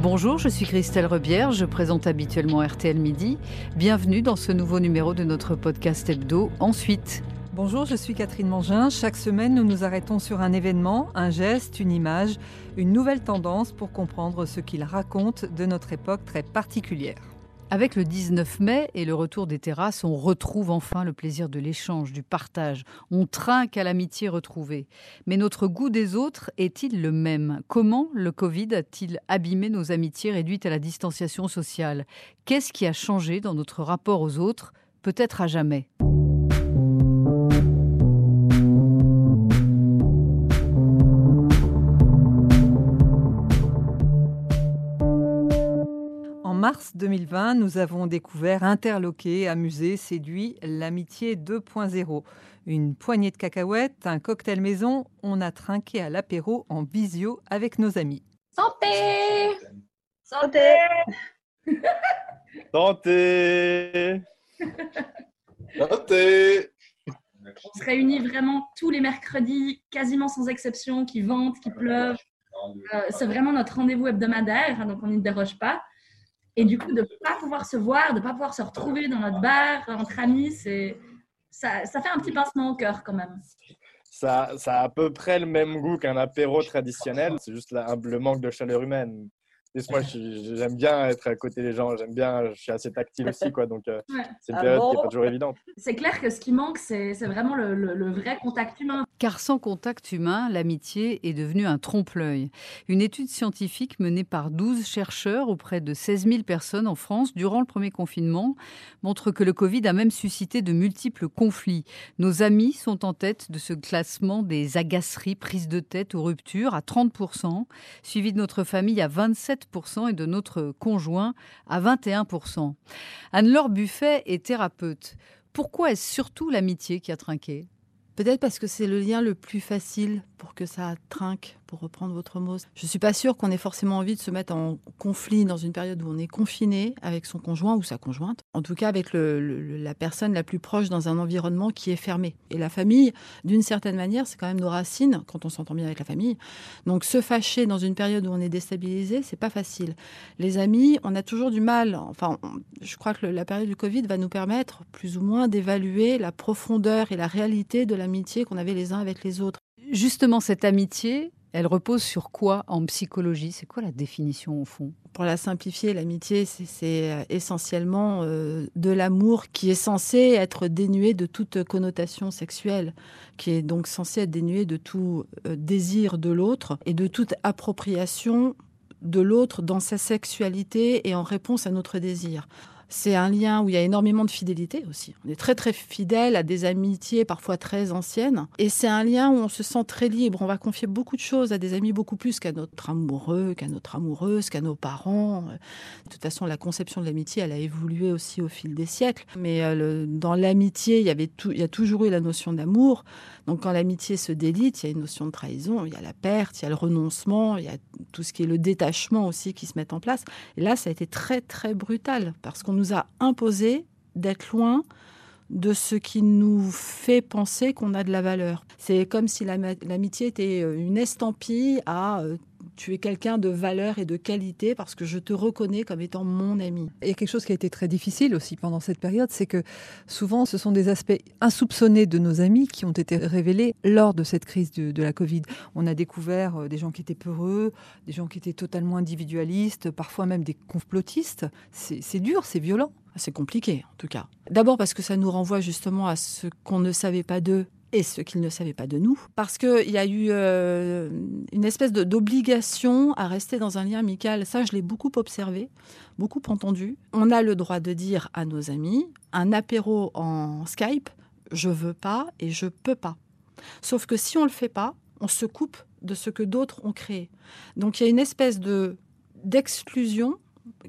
Bonjour, je suis Christelle Rebière, je présente habituellement RTL Midi. Bienvenue dans ce nouveau numéro de notre podcast hebdo Ensuite. Bonjour, je suis Catherine Mangin. Chaque semaine, nous nous arrêtons sur un événement, un geste, une image, une nouvelle tendance pour comprendre ce qu'il raconte de notre époque très particulière. Avec le 19 mai et le retour des terrasses, on retrouve enfin le plaisir de l'échange, du partage. On trinque à l'amitié retrouvée. Mais notre goût des autres est-il le même? Comment le Covid a-t-il abîmé nos amitiés réduites à la distanciation sociale? Qu'est-ce qui a changé dans notre rapport aux autres? Peut-être à jamais. Mars 2020, nous avons découvert, interloqué, amusé, séduit l'amitié 2.0. Une poignée de cacahuètes, un cocktail maison, on a trinqué à l'apéro en visio avec nos amis. Santé Santé Santé Santé On se réunit vraiment tous les mercredis, quasiment sans exception, qui vente, qui pleuve. Euh, c'est vraiment notre rendez-vous hebdomadaire, hein, donc on n'y déroge pas. Et du coup, de ne pas pouvoir se voir, de ne pas pouvoir se retrouver dans notre bar entre amis, c'est, ça, ça fait un petit pincement au cœur quand même. Ça, ça, a à peu près le même goût qu'un apéro traditionnel. C'est juste le manque de chaleur humaine moi, j'aime bien être à côté des gens, j'aime bien, je suis assez tactile aussi, quoi. Donc, euh, c'est une ah période qui n'est pas toujours évidente. C'est clair que ce qui manque, c'est vraiment le, vrai contact humain. Car sans contact humain, l'amitié est devenue un trompe-l'œil. Une étude scientifique menée par 12 chercheurs auprès de 16 000 personnes en France durant le premier confinement montre que le Covid a même suscité de multiples conflits. Nos amis sont en tête de ce classement des agaceries, prises de tête ou ruptures à 30%, suivi de notre famille à 27 et de notre conjoint à 21%. Anne-Laure Buffet est thérapeute. Pourquoi est-ce surtout l'amitié qui a trinqué? Peut-être parce que c'est le lien le plus facile pour que ça trinque pour reprendre votre mot. Je ne suis pas sûre qu'on ait forcément envie de se mettre en conflit dans une période où on est confiné avec son conjoint ou sa conjointe. En tout cas, avec la personne la plus proche dans un environnement qui est fermé. Et la famille, d'une certaine manière, c'est quand même nos racines quand on s'entend bien avec la famille. Donc se fâcher dans une période où on est déstabilisé, c'est pas facile. Les amis, on a toujours du mal. Enfin, je crois que la période du Covid va nous permettre plus ou moins d'évaluer la profondeur et la réalité de l'amitié qu'on avait les uns avec les autres. Justement, cette amitié, elle repose sur quoi en psychologie? C'est quoi la définition au fond? Pour la simplifier, l'amitié, c'est euh, essentiellement euh, de l'amour qui est censé être dénué de toute connotation sexuelle, qui est donc censé être dénué de tout euh, désir de l'autre et de toute appropriation de l'autre dans sa sexualité et en réponse à notre désir. C'est un lien où il y a énormément de fidélité aussi. On est très très fidèle à des amitiés parfois très anciennes. Et c'est un lien où on se sent très libre. On va confier beaucoup de choses à des amis, beaucoup plus qu'à notre amoureux, qu'à notre amoureuse, qu'à nos parents. De toute façon, la conception de l'amitié, elle a évolué aussi au fil des siècles. Mais euh, dans l'amitié, il y avait il y a toujours eu la notion d'amour. Donc quand l'amitié se délite, il y a une notion de trahison, il y a la perte, il y a le renoncement, il y a tout ce qui est le détachement aussi qui se met en place. Et là, ça a été très très brutal parce qu'on nous a imposé d'être loin de ce qui nous fait penser qu'on a de la valeur. C'est comme si l'amitié était euh, une estampille à euh, tu es quelqu'un de valeur et de qualité parce que je te reconnais comme étant mon ami. Il y a quelque chose qui a été très difficile aussi pendant cette période, c'est que souvent ce sont des aspects insoupçonnés de nos amis qui ont été révélés lors de cette crise de, de la Covid. On a découvert euh, des gens qui étaient peureux, des gens qui étaient totalement individualistes, parfois même des complotistes. C'est dur, c'est violent. C'est compliqué en tout cas. D'abord parce que ça nous renvoie justement à ce qu'on ne savait pas d'eux et ce qu'ils ne savaient pas de nous, parce qu'il y a eu euh, une espèce d'obligation à rester dans un lien amical. Ça, je l'ai beaucoup observé, beaucoup entendu. On a le droit de dire à nos amis, un apéro en Skype, je veux pas et je peux pas. Sauf que si on le fait pas, on se coupe de ce que d'autres ont créé. Donc il y a une espèce de d'exclusion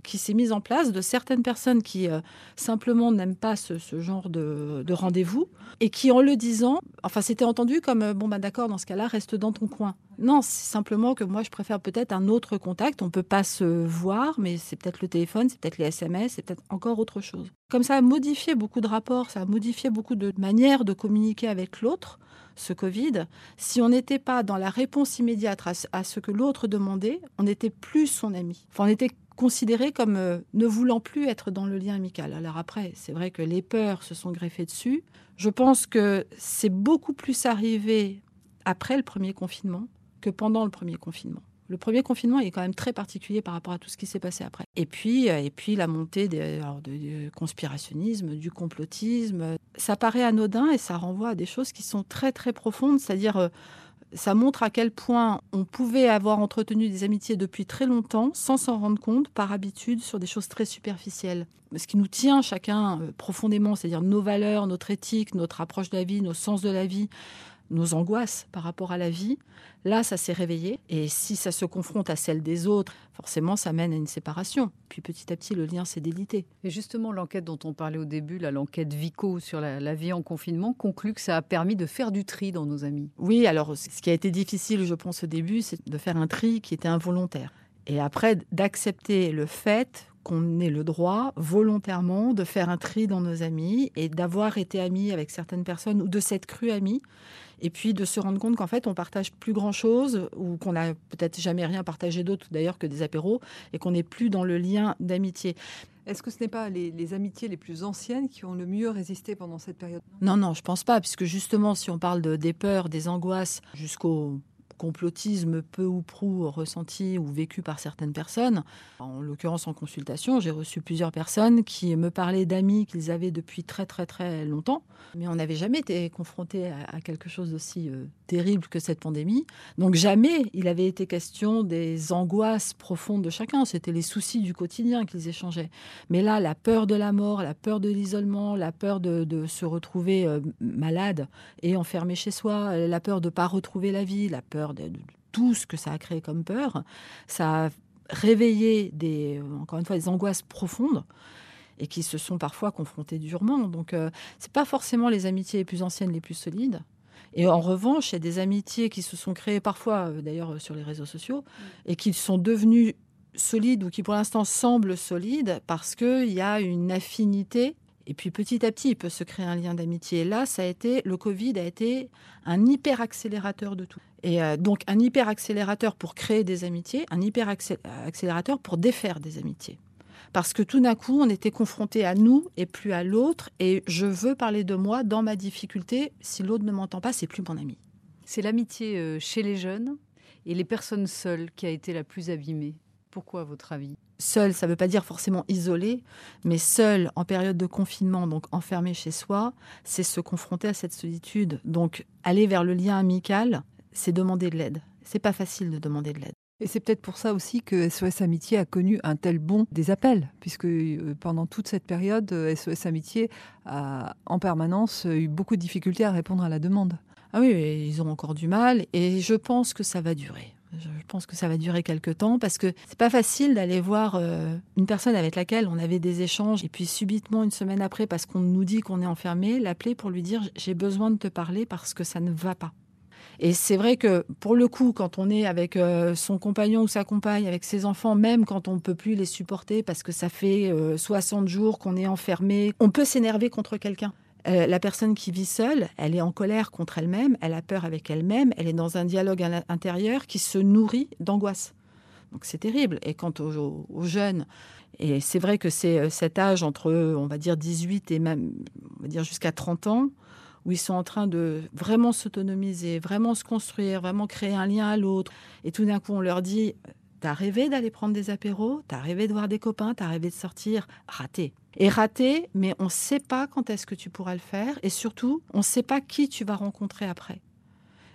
qui s'est mise en place de certaines personnes qui euh, simplement n'aiment pas ce, genre de, rendez-vous et qui, en le disant, enfin, c'était entendu comme euh, bon, bah d'accord, dans ce cas-là, reste dans ton coin. Non, c'est simplement que moi, je préfère peut-être un autre contact. On peut pas se voir, mais c'est peut-être le téléphone, c'est peut-être les SMS, c'est peut-être encore autre chose. Comme ça a modifié beaucoup de rapports, ça a modifié beaucoup de manières de communiquer avec l'autre ce Covid, si on n'était pas dans la réponse immédiate à, ce que l'autre demandait, on n'était plus son ami. Enfin, on était considéré comme euh, ne voulant plus être dans le lien amical. Alors après, c'est vrai que les peurs se sont greffées dessus. Je pense que c'est beaucoup plus arrivé après le premier confinement que pendant le premier confinement. Le premier confinement est quand même très particulier par rapport à tout ce qui s'est passé après. Et puis, euh, et puis la montée des, du conspirationnisme, du complotisme. Ça paraît anodin et ça renvoie à des choses qui sont très très profondes, c'est-à-dire euh, ça montre à quel point on pouvait avoir entretenu des amitiés depuis très longtemps sans s'en rendre compte par habitude sur des choses très superficielles. Ce qui nous tient chacun euh, profondément, c'est-à-dire nos valeurs, notre éthique, notre approche de la vie, nos sens de la vie, nos angoisses par rapport à la vie, là, ça s'est réveillé. Et si ça se confronte à celle des autres, forcément, ça mène à une séparation. Puis petit à petit, le lien s'est délité. Et justement, l'enquête dont on parlait au début, l'enquête Vico sur la, vie en confinement, conclut que ça a permis de faire du tri dans nos amis. Oui, alors ce qui a été difficile, je pense, au début, c'est de faire un tri qui était involontaire. Et après, d'accepter le fait qu'on ait le droit volontairement de faire un tri dans nos amis et d'avoir été amis avec certaines personnes ou de s'être cru amis et puis de se rendre compte qu'en fait on partage plus grand chose ou qu'on n'a peut-être jamais rien partagé d'autre d'ailleurs que des apéros et qu'on n'est plus dans le lien d'amitié. Est-ce que ce n'est pas les, amitiés les plus anciennes qui ont le mieux résisté pendant cette période? Non, non, je pense pas, puisque justement, si on parle de, des peurs, des angoisses, jusqu'au complotisme peu ou prou ressenti ou vécu par certaines personnes. En l'occurrence, en consultation, j'ai reçu plusieurs personnes qui me parlaient d'amis qu'ils avaient depuis très très très longtemps, mais on n'avait jamais été confronté à, quelque chose d'aussi euh, terrible que cette pandémie. Donc jamais il avait été question des angoisses profondes de chacun. C'était les soucis du quotidien qu'ils échangeaient. Mais là, la peur de la mort, la peur de l'isolement, la peur de, se retrouver euh, malade et enfermé chez soi, la peur de ne pas retrouver la vie, la peur de, tout ce que ça a créé comme peur, ça a réveillé des, encore une fois, des angoisses profondes et qui se sont parfois confrontées durement. Donc, euh, c'est pas forcément les amitiés les plus anciennes, les plus solides. Et en revanche, il y a des amitiés qui se sont créées parfois, euh, d'ailleurs, sur les réseaux sociaux, et qui sont devenues solides ou qui pour l'instant semblent solides parce qu'il y a une affinité et puis petit à petit, il peut se créer un lien d'amitié. là, ça a été, le Covid a été un hyper accélérateur de tout. Et euh, donc un hyper accélérateur pour créer des amitiés, un hyper accélérateur pour défaire des amitiés. Parce que tout d'un coup, on était confronté à nous et plus à l'autre. Et je veux parler de moi dans ma difficulté. Si l'autre ne m'entend pas, c'est plus mon ami. C'est l'amitié euh, chez les jeunes et les personnes seules qui a été la plus abîmée. Pourquoi, à votre avis? Seul, ça ne veut pas dire forcément isolé, mais seul en période de confinement, donc enfermé chez soi, c'est se confronter à cette solitude. Donc aller vers le lien amical, c'est demander de l'aide. C'est pas facile de demander de l'aide. Et c'est peut-être pour ça aussi que SOS Amitié a connu un tel bond des appels, puisque euh, pendant toute cette période, SOS euh, Amitié a en permanence eu beaucoup de difficultés à répondre à la demande. Ah oui, ils ont encore du mal, et je pense que ça va durer. Je pense que ça va durer quelques temps parce que c'est pas facile d'aller voir euh, une personne avec laquelle on avait des échanges et puis subitement une semaine après parce qu'on nous dit qu'on est enfermé, l'appeler pour lui dire j'ai besoin de te parler parce que ça ne va pas. Et c'est vrai que pour le coup, quand on est avec euh, son compagnon ou sa compagne, avec ses enfants, même quand on ne peut plus les supporter parce que ça fait 60 euh, jours qu'on est enfermé, on peut s'énerver contre quelqu'un. Euh, la personne qui vit seule, elle est en colère contre elle-même, elle a peur avec elle-même, elle est dans un dialogue intérieur qui se nourrit d'angoisse. Donc c'est terrible. Et quant aux, jeunes, et c'est vrai que c'est euh, cet âge entre, on va dire, 18 et même, on va dire, jusqu'à 30 ans, où ils sont en train de vraiment s'autonomiser, vraiment se construire, vraiment créer un lien à l'autre. Et tout d'un coup, on leur dit, t'as rêvé d'aller prendre des apéros, t'as rêvé de voir des copains, t'as rêvé de sortir, raté est raté, mais on ne sait pas quand est-ce que tu pourras le faire. Et surtout, on ne sait pas qui tu vas rencontrer après.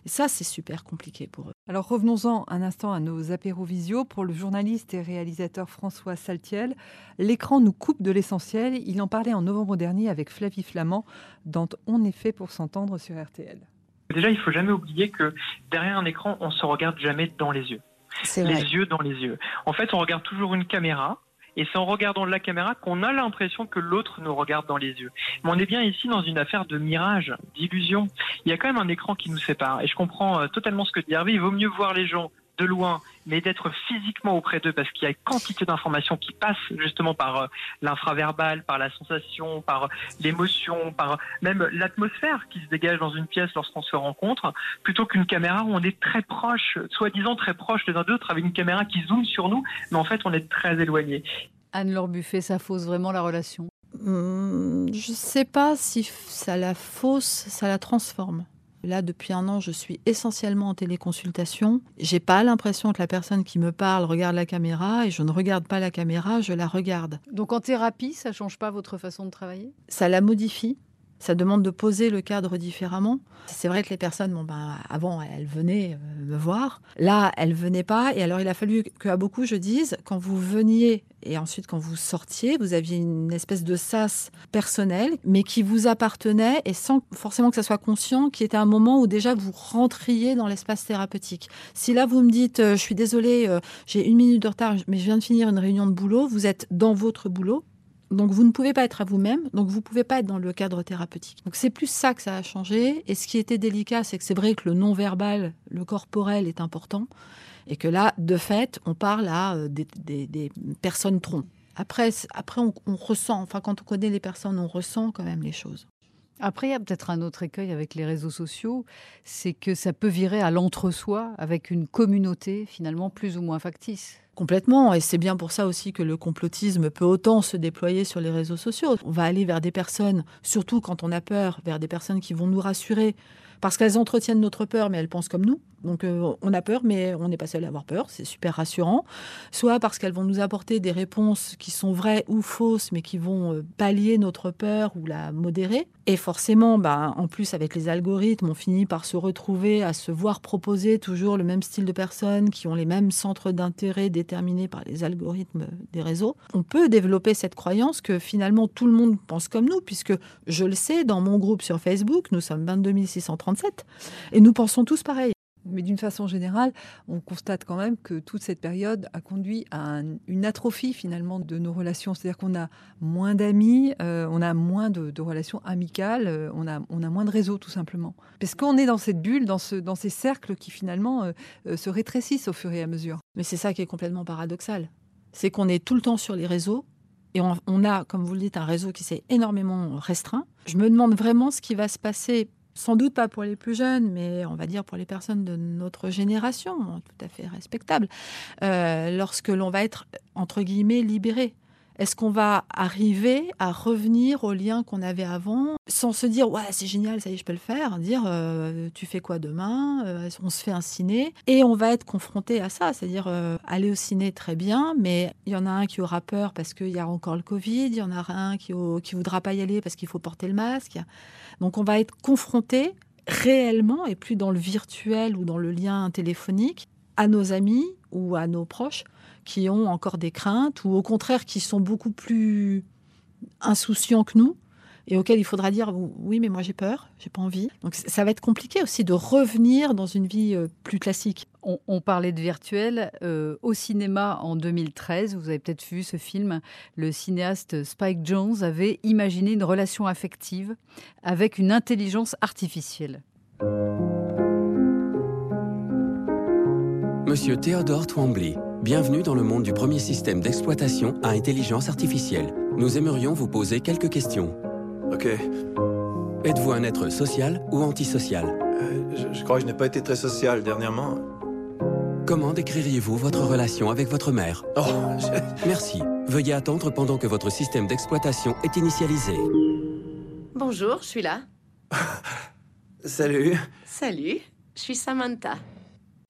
Et ça, c'est super compliqué pour eux. Alors revenons-en un instant à nos apéros visio. Pour le journaliste et réalisateur François Saltiel, l'écran nous coupe de l'essentiel. Il en parlait en novembre dernier avec Flavie Flamand dans On est fait pour s'entendre sur RTL. Déjà, il faut jamais oublier que derrière un écran, on se regarde jamais dans les yeux. Les yeux dans les yeux. En fait, on regarde toujours une caméra et c'est en regardant la caméra qu'on a l'impression que l'autre nous regarde dans les yeux. Mais on est bien ici dans une affaire de mirage, d'illusion. Il y a quand même un écran qui nous sépare. Et je comprends euh, totalement ce que dit Hervé. Il vaut mieux voir les gens de loin, mais d'être physiquement auprès d'eux parce qu'il y a une quantité d'informations qui passent justement par euh, l'infraverbal, par la sensation, par l'émotion, par même l'atmosphère qui se dégage dans une pièce lorsqu'on se rencontre, plutôt qu'une caméra où on est très proche, soi-disant très proche les uns d'autres, avec une caméra qui zoome sur nous, mais en fait on est très éloigné. Anne-Laure Buffet, ça fausse vraiment la relation? Hum, Je ne sais pas si ça la fausse, ça la transforme. Là, depuis un an, je suis essentiellement en téléconsultation. J'ai pas l'impression que la personne qui me parle regarde la caméra et je ne regarde pas la caméra, je la regarde. Donc en thérapie, ça change pas votre façon de travailler? Ça la modifie. Ça demande de poser le cadre différemment. C'est vrai que les personnes, bon, ben, avant, elles venaient euh, me voir. Là, elles venaient pas. Et alors, il a fallu qu'à beaucoup, je dise, quand vous veniez et ensuite quand vous sortiez, vous aviez une espèce de sas personnel, mais qui vous appartenait et sans forcément que ça soit conscient, qui était un moment où déjà vous rentriez dans l'espace thérapeutique. Si là, vous me dites, euh, je suis désolée, euh, j'ai une minute de retard, mais je viens de finir une réunion de boulot, vous êtes dans votre boulot, donc vous ne pouvez pas être à vous-même, donc vous ne pouvez pas être dans le cadre thérapeutique. Donc c'est plus ça que ça a changé. Et ce qui était délicat, c'est que c'est vrai que le non-verbal, le corporel est important. Et que là, de fait, on parle à euh, des, personnes troncs. Après, après on, on, ressent, enfin quand on connaît les personnes, on ressent quand même les choses. Après, il y a peut-être un autre écueil avec les réseaux sociaux, c'est que ça peut virer à l'entre-soi avec une communauté finalement plus ou moins factice. Complètement, et c'est bien pour ça aussi que le complotisme peut autant se déployer sur les réseaux sociaux. On va aller vers des personnes, surtout quand on a peur, vers des personnes qui vont nous rassurer, parce qu'elles entretiennent notre peur, mais elles pensent comme nous. Donc euh, on a peur, mais on n'est pas seul à avoir peur, c'est super rassurant. Soit parce qu'elles vont nous apporter des réponses qui sont vraies ou fausses, mais qui vont euh, pallier notre peur ou la modérer. Et forcément, bah, en plus avec les algorithmes, on finit par se retrouver à se voir proposer toujours le même style de personnes qui ont les mêmes centres d'intérêt déterminés par les algorithmes des réseaux. On peut développer cette croyance que finalement tout le monde pense comme nous, puisque je le sais, dans mon groupe sur Facebook, nous sommes 22 637, et nous pensons tous pareil. Mais d'une façon générale, on constate quand même que toute cette période a conduit à une atrophie finalement de nos relations. C'est-à-dire qu'on a moins d'amis, euh, on a moins de, relations amicales, euh, on, a, on a moins de réseaux tout simplement. Parce qu'on est dans cette bulle, dans, ce, dans ces cercles qui finalement euh, se rétrécissent au fur et à mesure. Mais c'est ça qui est complètement paradoxal. C'est qu'on est tout le temps sur les réseaux et on a, comme vous le dites, un réseau qui s'est énormément restreint. Je me demande vraiment ce qui va se passer sans doute pas pour les plus jeunes, mais on va dire pour les personnes de notre génération, tout à fait respectable, euh, lorsque l'on va être, entre guillemets, libéré. Est-ce qu'on va arriver à revenir au lien qu'on avait avant sans se dire ouais c'est génial ça y est je peux le faire dire euh, tu fais quoi demain euh, on se fait un ciné et on va être confronté à ça c'est-à-dire aller au ciné très bien mais il y en a un qui aura peur parce qu'il y a encore le Covid il y en a un qui qui voudra pas y aller parce qu'il faut porter le masque. Donc on va être confronté réellement, et plus dans le virtuel ou dans le lien téléphonique, à nos amis ou à nos proches qui ont encore des craintes ou au contraire qui sont beaucoup plus insouciants que nous et auxquels il faudra dire oui mais moi j'ai peur, j'ai pas envie. Donc ça va être compliqué aussi de revenir dans une vie euh, plus classique. On, parlait de virtuel euh, au cinéma en 2013. Vous avez peut-être vu ce film. Le cinéaste Spike Jones avait imaginé une relation affective avec une intelligence artificielle. Monsieur Théodore Twombly, bienvenue dans le monde du premier système d'exploitation à intelligence artificielle. Nous aimerions vous poser quelques questions. Ok. Êtes-vous un être social ou antisocial? Euh, je, crois que je n'ai pas été très social dernièrement. Comment décririez-vous votre relation avec votre mère? Oh, Merci. Veuillez attendre pendant que votre système d'exploitation est initialisé. Bonjour, je suis là. Salut. Salut, je suis Samantha.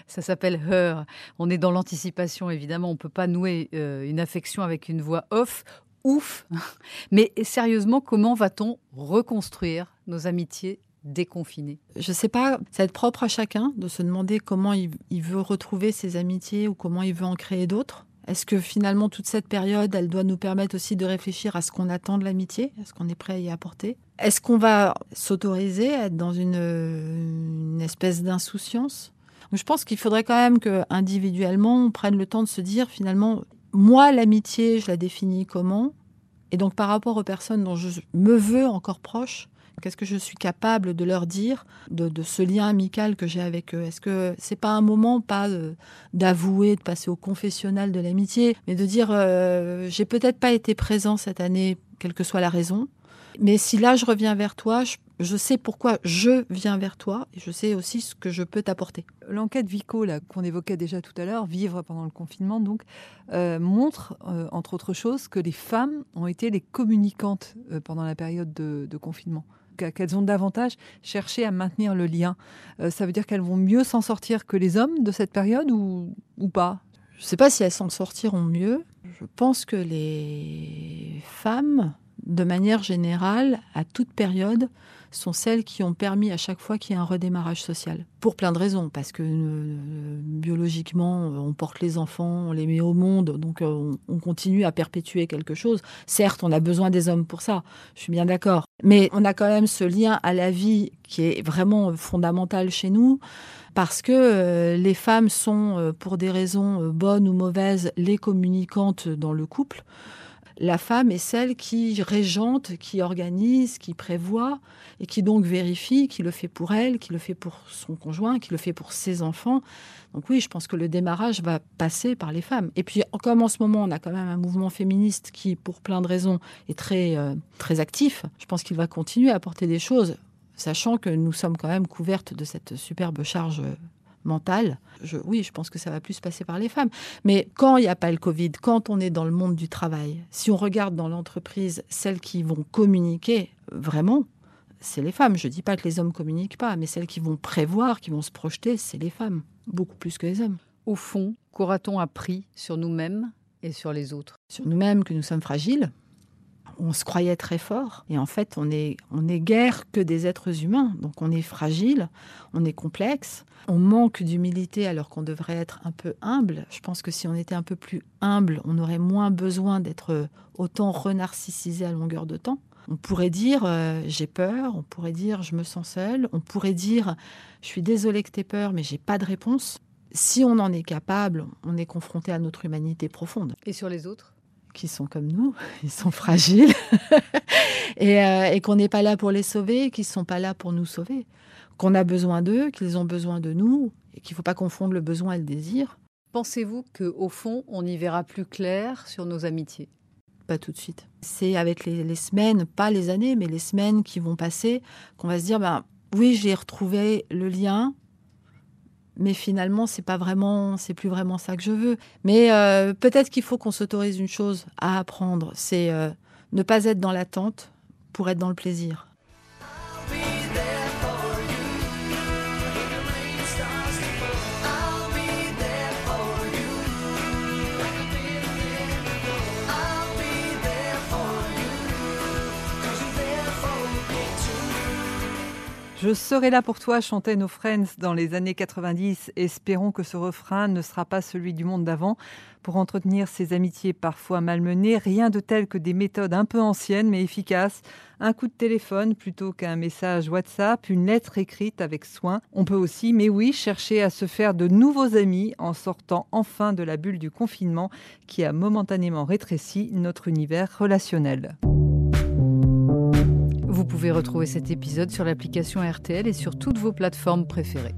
Ça s'appelle Her. On est dans l'anticipation, évidemment. On ne peut pas nouer euh, une affection avec une voix off ouf. Mais sérieusement, comment va-t-on reconstruire nos amitiés déconfinées? Je ne sais pas, ça va être propre à chacun de se demander comment il, veut retrouver ses amitiés ou comment il veut en créer d'autres. Est-ce que finalement toute cette période, elle doit nous permettre aussi de réfléchir à ce qu'on attend de l'amitié, à ce qu'on est prêt à y apporter? Est-ce qu'on va s'autoriser à être dans une, une espèce d'insouciance? Je pense qu'il faudrait quand même que individuellement on prenne le temps de se dire finalement moi, l'amitié, je la définis comment? Et donc, par rapport aux personnes dont je me veux encore proche, Qu'est-ce que je suis capable de leur dire de, ce lien amical que j'ai avec eux? Est-ce que c'est pas un moment, pas d'avouer, de passer au confessionnal de l'amitié, mais de dire euh, j'ai peut-être pas été présent cette année, quelle que soit la raison, mais si là je reviens vers toi, je, sais pourquoi je viens vers toi et je sais aussi ce que je peux t'apporter. L'enquête Vico qu'on évoquait déjà tout à l'heure, vivre pendant le confinement, donc euh, montre euh, entre autres choses que les femmes ont été les communicantes euh, pendant la période de, confinement qu'elles ont davantage cherché à maintenir le lien. ça veut dire qu'elles vont mieux s'en sortir que les hommes de cette période ou, ou pas? Je ne sais pas si elles s'en sortiront mieux. Je pense que les femmes de manière générale, à toute période, sont celles qui ont permis à chaque fois qu'il y ait un redémarrage social. Pour plein de raisons, parce que euh, biologiquement, on porte les enfants, on les met au monde, donc euh, on, continue à perpétuer quelque chose. Certes, on a besoin des hommes pour ça, je suis bien d'accord. Mais on a quand même ce lien à la vie qui est vraiment fondamental chez nous parce que euh, les femmes sont, pour des raisons bonnes ou mauvaises, les communicantes dans le couple la femme est celle qui régente, qui organise, qui prévoit et qui donc vérifie, qui le fait pour elle, qui le fait pour son conjoint, qui le fait pour ses enfants. Donc oui, je pense que le démarrage va passer par les femmes. Et puis comme en ce moment, on a quand même un mouvement féministe qui, pour plein de raisons, est très, euh, très actif, je pense qu'il va continuer à apporter des choses, sachant que nous sommes quand même couvertes de cette superbe charge mentale, je, oui, je pense que ça va plus passer par les femmes. Mais quand il n'y a pas le Covid, quand on est dans le monde du travail, si on regarde dans l'entreprise celles qui vont communiquer vraiment, c'est les femmes. Je ne dis pas que les hommes communiquent pas, mais celles qui vont prévoir, qui vont se projeter, c'est les femmes, beaucoup plus que les hommes. Au fond, qu'aura-t-on appris sur nous-mêmes et sur les autres? Sur nous-mêmes que nous sommes fragiles, on se croyait très fort. Et en fait on est on est guère que des êtres humains. Donc on est fragile on est complexe. On manque d'humilité alors qu'on devrait être un peu humble. Je pense que si on était un peu plus humble on aurait moins besoin d'être autant renarcissisé à longueur de temps. On pourrait dire euh, j'ai peur. On pourrait dire je me sens seul on pourrait dire je suis désolé que tu aies peur mais j'ai pas de réponse. Si on en est capable, on est confronté à notre humanité profonde. Et sur les autres? Qui sont comme nous, ils sont fragiles, euh, et, qu'on n'est pas là pour les sauver, qu'ils ne sont pas là pour nous sauver, qu'on a besoin d'eux, qu'ils ont besoin de nous, et qu'il ne faut pas confondre le besoin et le désir. Pensez-vous qu'au fond, on y verra plus clair sur nos amitiés? Pas tout de suite. C'est avec les, semaines, pas les années, mais les semaines qui vont passer, qu'on va se dire, ben, oui, j'ai retrouvé le lien, mais finalement c'est pas vraiment c'est plus vraiment ça que je veux. Mais euh, peut-être qu'il faut qu'on s'autorise une chose à apprendre c'est euh, ne pas être dans l'attente pour être dans le plaisir Je serai là pour toi, chantaient nos friends dans les années 90. Espérons que ce refrain ne sera pas celui du monde d'avant. Pour entretenir ces amitiés parfois malmenées, rien de tel que des méthodes un peu anciennes mais efficaces. Un coup de téléphone plutôt qu'un message WhatsApp, une lettre écrite avec soin. On peut aussi, mais oui, chercher à se faire de nouveaux amis en sortant enfin de la bulle du confinement qui a momentanément rétréci notre univers relationnel. Vous pouvez retrouver cet épisode sur l'application RTL et sur toutes vos plateformes préférées.